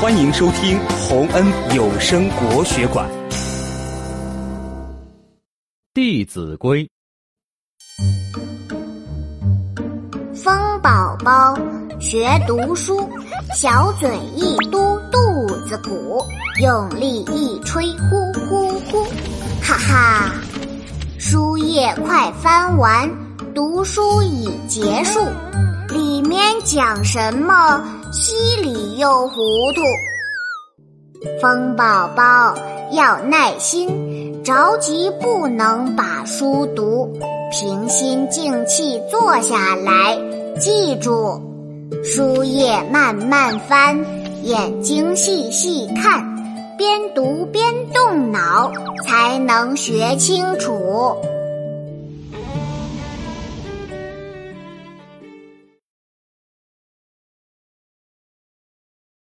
欢迎收听洪恩有声国学馆《弟子规》。风宝宝学读书，小嘴一嘟肚子鼓，用力一吹呼呼呼，哈哈！书页快翻完，读书已结束。里面讲什么？稀里又糊涂。风宝宝要耐心，着急不能把书读，平心静气坐下来，记住，书页慢慢翻，眼睛细细看，边读边动脑，才能学清楚。